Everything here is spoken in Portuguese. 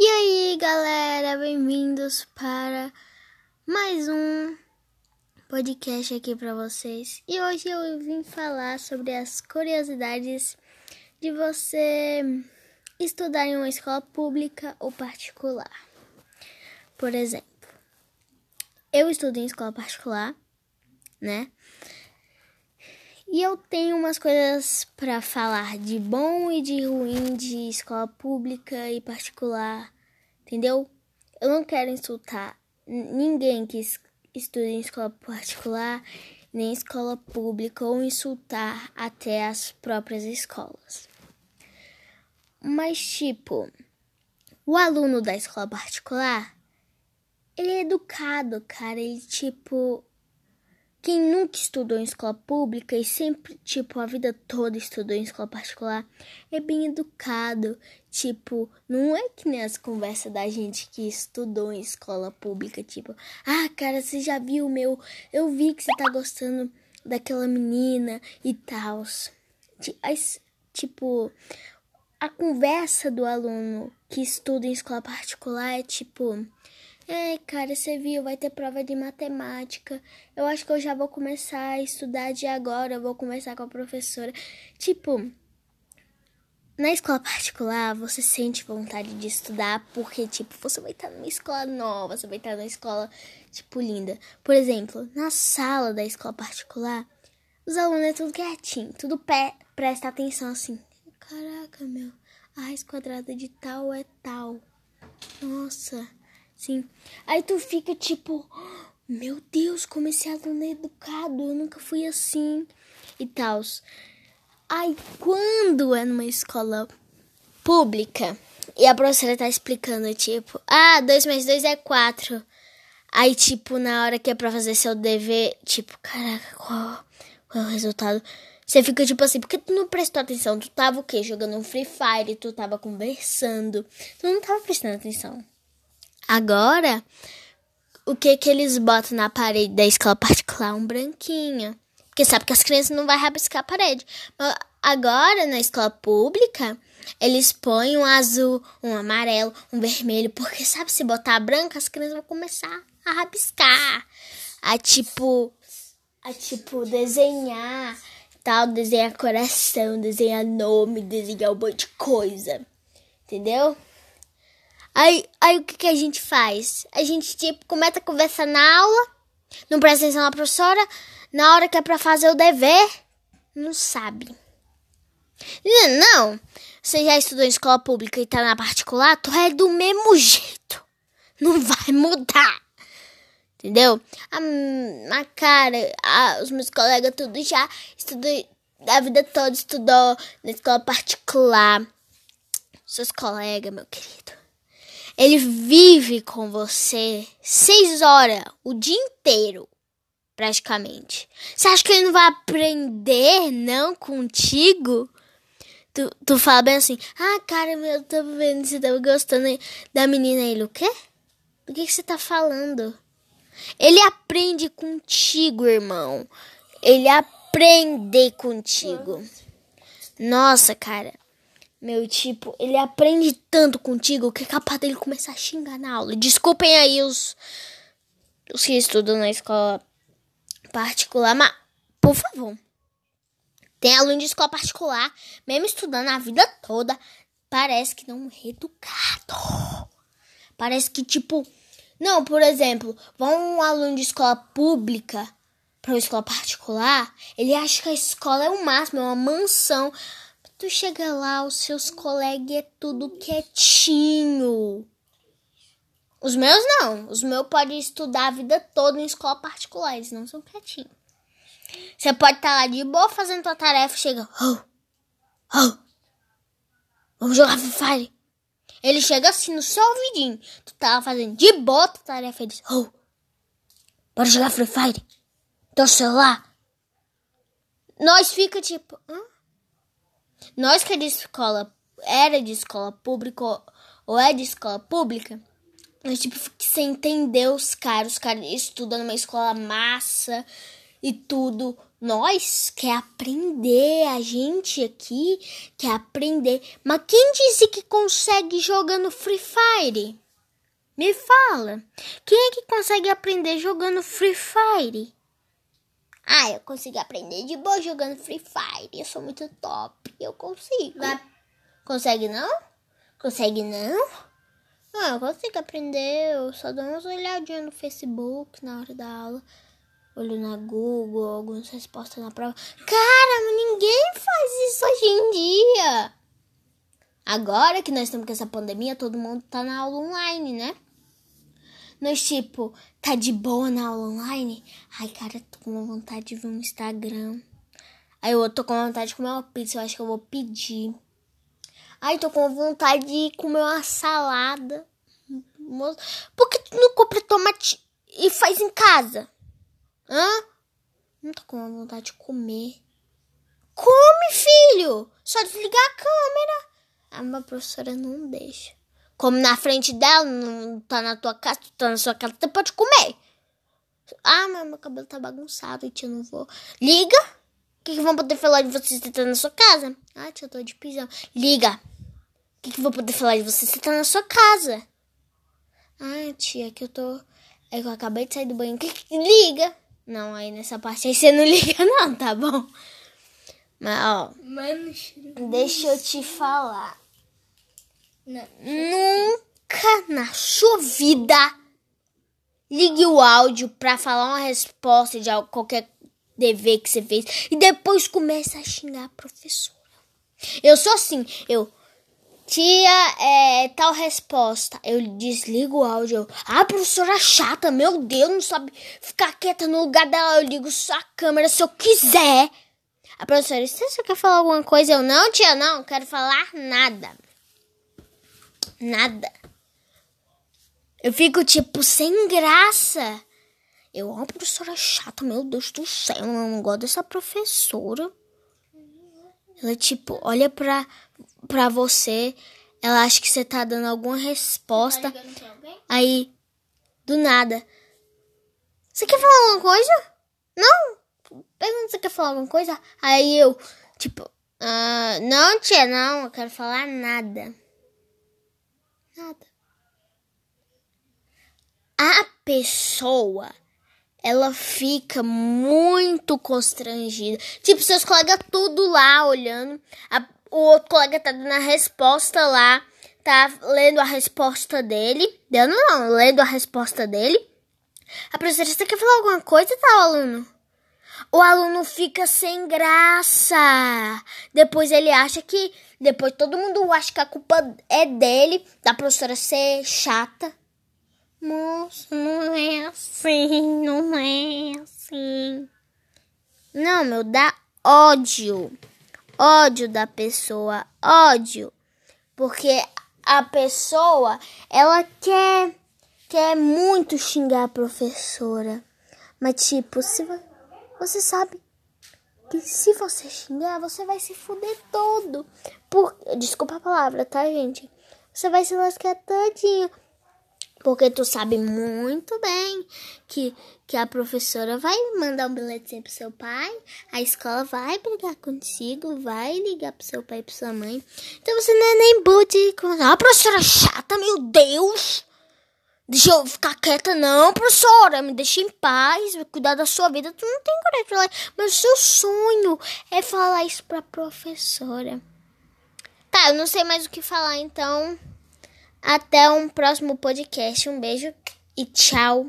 E aí, galera, bem-vindos para mais um podcast aqui para vocês. E hoje eu vim falar sobre as curiosidades de você estudar em uma escola pública ou particular. Por exemplo, eu estudo em escola particular, né? E eu tenho umas coisas para falar de bom e de ruim de escola pública e particular, entendeu? Eu não quero insultar ninguém que estuda em escola particular, nem escola pública, ou insultar até as próprias escolas. Mas, tipo, o aluno da escola particular, ele é educado, cara. Ele, tipo, quem nunca estudou em escola pública e sempre, tipo, a vida toda estudou em escola particular, é bem educado. Tipo, não é que nem as conversas da gente que estudou em escola pública, tipo, ah, cara, você já viu o meu. Eu vi que você tá gostando daquela menina e tal. Tipo, a conversa do aluno que estuda em escola particular é tipo. É, cara, você viu, vai ter prova de matemática. Eu acho que eu já vou começar a estudar de agora, eu vou começar com a professora. Tipo, na escola particular, você sente vontade de estudar porque, tipo, você vai estar numa escola nova, você vai estar numa escola, tipo, linda. Por exemplo, na sala da escola particular, os alunos é tudo quietinho, tudo pé, presta atenção assim. Caraca, meu, a raiz quadrada de tal é tal. Nossa. Sim. Aí tu fica tipo, meu Deus, esse aluno é educado, eu nunca fui assim e tal. Aí quando é numa escola pública e a professora tá explicando, tipo, ah, dois mais dois é quatro. Aí, tipo, na hora que é pra fazer seu dever, tipo, caraca, qual, qual é o resultado? Você fica tipo assim, porque tu não prestou atenção? Tu tava o quê? Jogando um Free Fire, tu tava conversando, tu não tava prestando atenção. Agora, o que que eles botam na parede da escola particular? Um branquinho. Porque sabe que as crianças não vão rabiscar a parede. Agora, na escola pública, eles põem um azul, um amarelo, um vermelho. Porque sabe, se botar branco, as crianças vão começar a rabiscar. A tipo. A tipo, desenhar tal, desenhar coração, desenhar nome, desenhar um monte de coisa. Entendeu? Aí, aí o que, que a gente faz? A gente, tipo, começa a conversar na aula, não presta atenção na professora, na hora que é pra fazer o dever, não sabe. Não, você já estudou em escola pública e tá na particular, tu é do mesmo jeito. Não vai mudar. Entendeu? A, a cara, a, os meus colegas tudo já estudou a vida toda estudou na escola particular. Seus colegas, meu querido. Ele vive com você seis horas, o dia inteiro, praticamente. Você acha que ele não vai aprender, não, contigo? Tu, tu fala bem assim, ah, cara, eu tô vendo, você tá gostando da menina aí, o quê? Do que, que você tá falando? Ele aprende contigo, irmão. Ele aprende contigo. Nossa, cara. Meu, tipo, ele aprende tanto contigo que é capaz dele começar a xingar na aula. Desculpem aí os, os que estudam na escola particular, mas, por favor. Tem aluno de escola particular, mesmo estudando a vida toda, parece que não é educado. Parece que, tipo. Não, por exemplo, vão um aluno de escola pública para uma escola particular, ele acha que a escola é o máximo, é uma mansão. Tu chega lá, os seus colegas é tudo quietinho. Os meus não. Os meus podem estudar a vida toda em escola particular. Eles não são quietinhos. Você pode estar tá lá de boa fazendo tua tarefa chega. Oh, oh, vamos jogar Free Fire. Ele chega assim no seu ouvidinho. Tu tá lá fazendo de boa tua tarefa. Ele diz: Oh, bora jogar Free Fire. Teu celular. Nós fica tipo. Hã? Nós que é de escola, era de escola pública ou é de escola pública, nós tipo sem entender os caras, os caras estudam numa escola massa e tudo, nós quer aprender, a gente aqui quer aprender. Mas quem disse que consegue jogando Free Fire? Me fala. Quem é que consegue aprender jogando Free Fire? Ah, eu consigo aprender de boa jogando Free Fire. Eu sou muito top. Eu consigo. Vai. Consegue não? Consegue não? Ah, eu consigo aprender. Eu só dou umas olhadinhas no Facebook na hora da aula olho na Google, algumas respostas na prova. Cara, ninguém faz isso hoje em dia. Agora que nós estamos com essa pandemia, todo mundo tá na aula online, né? Nós, tipo, tá de boa na aula online. Ai, cara, tô com vontade de ver um Instagram. Aí eu tô com vontade de comer uma pizza, eu acho que eu vou pedir. Ai, tô com vontade de comer uma salada. Por que tu não compra tomate e faz em casa? Hã? Não tô com vontade de comer. Come, filho! Só desligar a câmera. A minha professora não deixa. Come na frente dela, não tá na tua casa, tu tá na sua casa, você pode comer. Ah, mas meu cabelo tá bagunçado, e tia, não vou. Liga! O que, que vão poder falar de você se tá na sua casa? Ah, tia, eu tô de pisão. Liga! O que, que vão poder falar de você se tá na sua casa? Ah, tia, que eu tô. É que eu acabei de sair do banho. Liga! Não, aí nessa parte aí você não liga não, tá bom? Mas, ó. deixa eu te falar. Não, Nunca na sua vida ligue o áudio pra falar uma resposta de qualquer dever que você fez e depois começa a xingar a professora. Eu sou assim, eu Tia, é tal resposta. Eu desligo o áudio. Ah, professora chata, meu Deus, não sabe ficar quieta no lugar dela. Eu ligo só a câmera se eu quiser. A professora, você quer falar alguma coisa? Eu não, tia, não, quero falar nada. Nada. Eu fico tipo sem graça. Eu, uma professora chata, meu Deus do céu, eu não gosto dessa professora. Ela, tipo, olha pra, pra você, ela acha que você tá dando alguma resposta. Tá aí, do nada. Você quer falar alguma coisa? Não? Pergunta você quer falar alguma coisa? Aí eu, tipo, ah, não, tia, não, eu quero falar nada. Nada. A pessoa ela fica muito constrangida. Tipo, seus colegas tudo lá olhando. A, o outro colega tá dando a resposta lá. Tá lendo a resposta dele. Dando não, lendo a resposta dele. A professora, quer falar alguma coisa, tá, aluno? O aluno fica sem graça. Depois ele acha que. Depois todo mundo acha que a culpa é dele, da professora ser chata. Moço, não é assim, não é assim. Não, meu, dá ódio. Ódio da pessoa, ódio. Porque a pessoa, ela quer, quer muito xingar a professora. Mas, tipo, se você sabe que se você xingar, você vai se fuder todo. Por, desculpa a palavra, tá, gente? Você vai se lascar todinho. Porque tu sabe muito bem que, que a professora vai mandar um bilhetinho pro seu pai, a escola vai brigar contigo, vai ligar pro seu pai e pra sua mãe. Então você não é nem boot. Ah, professora chata, meu Deus! Deixa eu ficar quieta, não, professora. Me deixa em paz, cuidar da sua vida. Tu não tem coragem de falar. Mas o seu sonho é falar isso pra professora. Tá, eu não sei mais o que falar, então. Até um próximo podcast. Um beijo e tchau.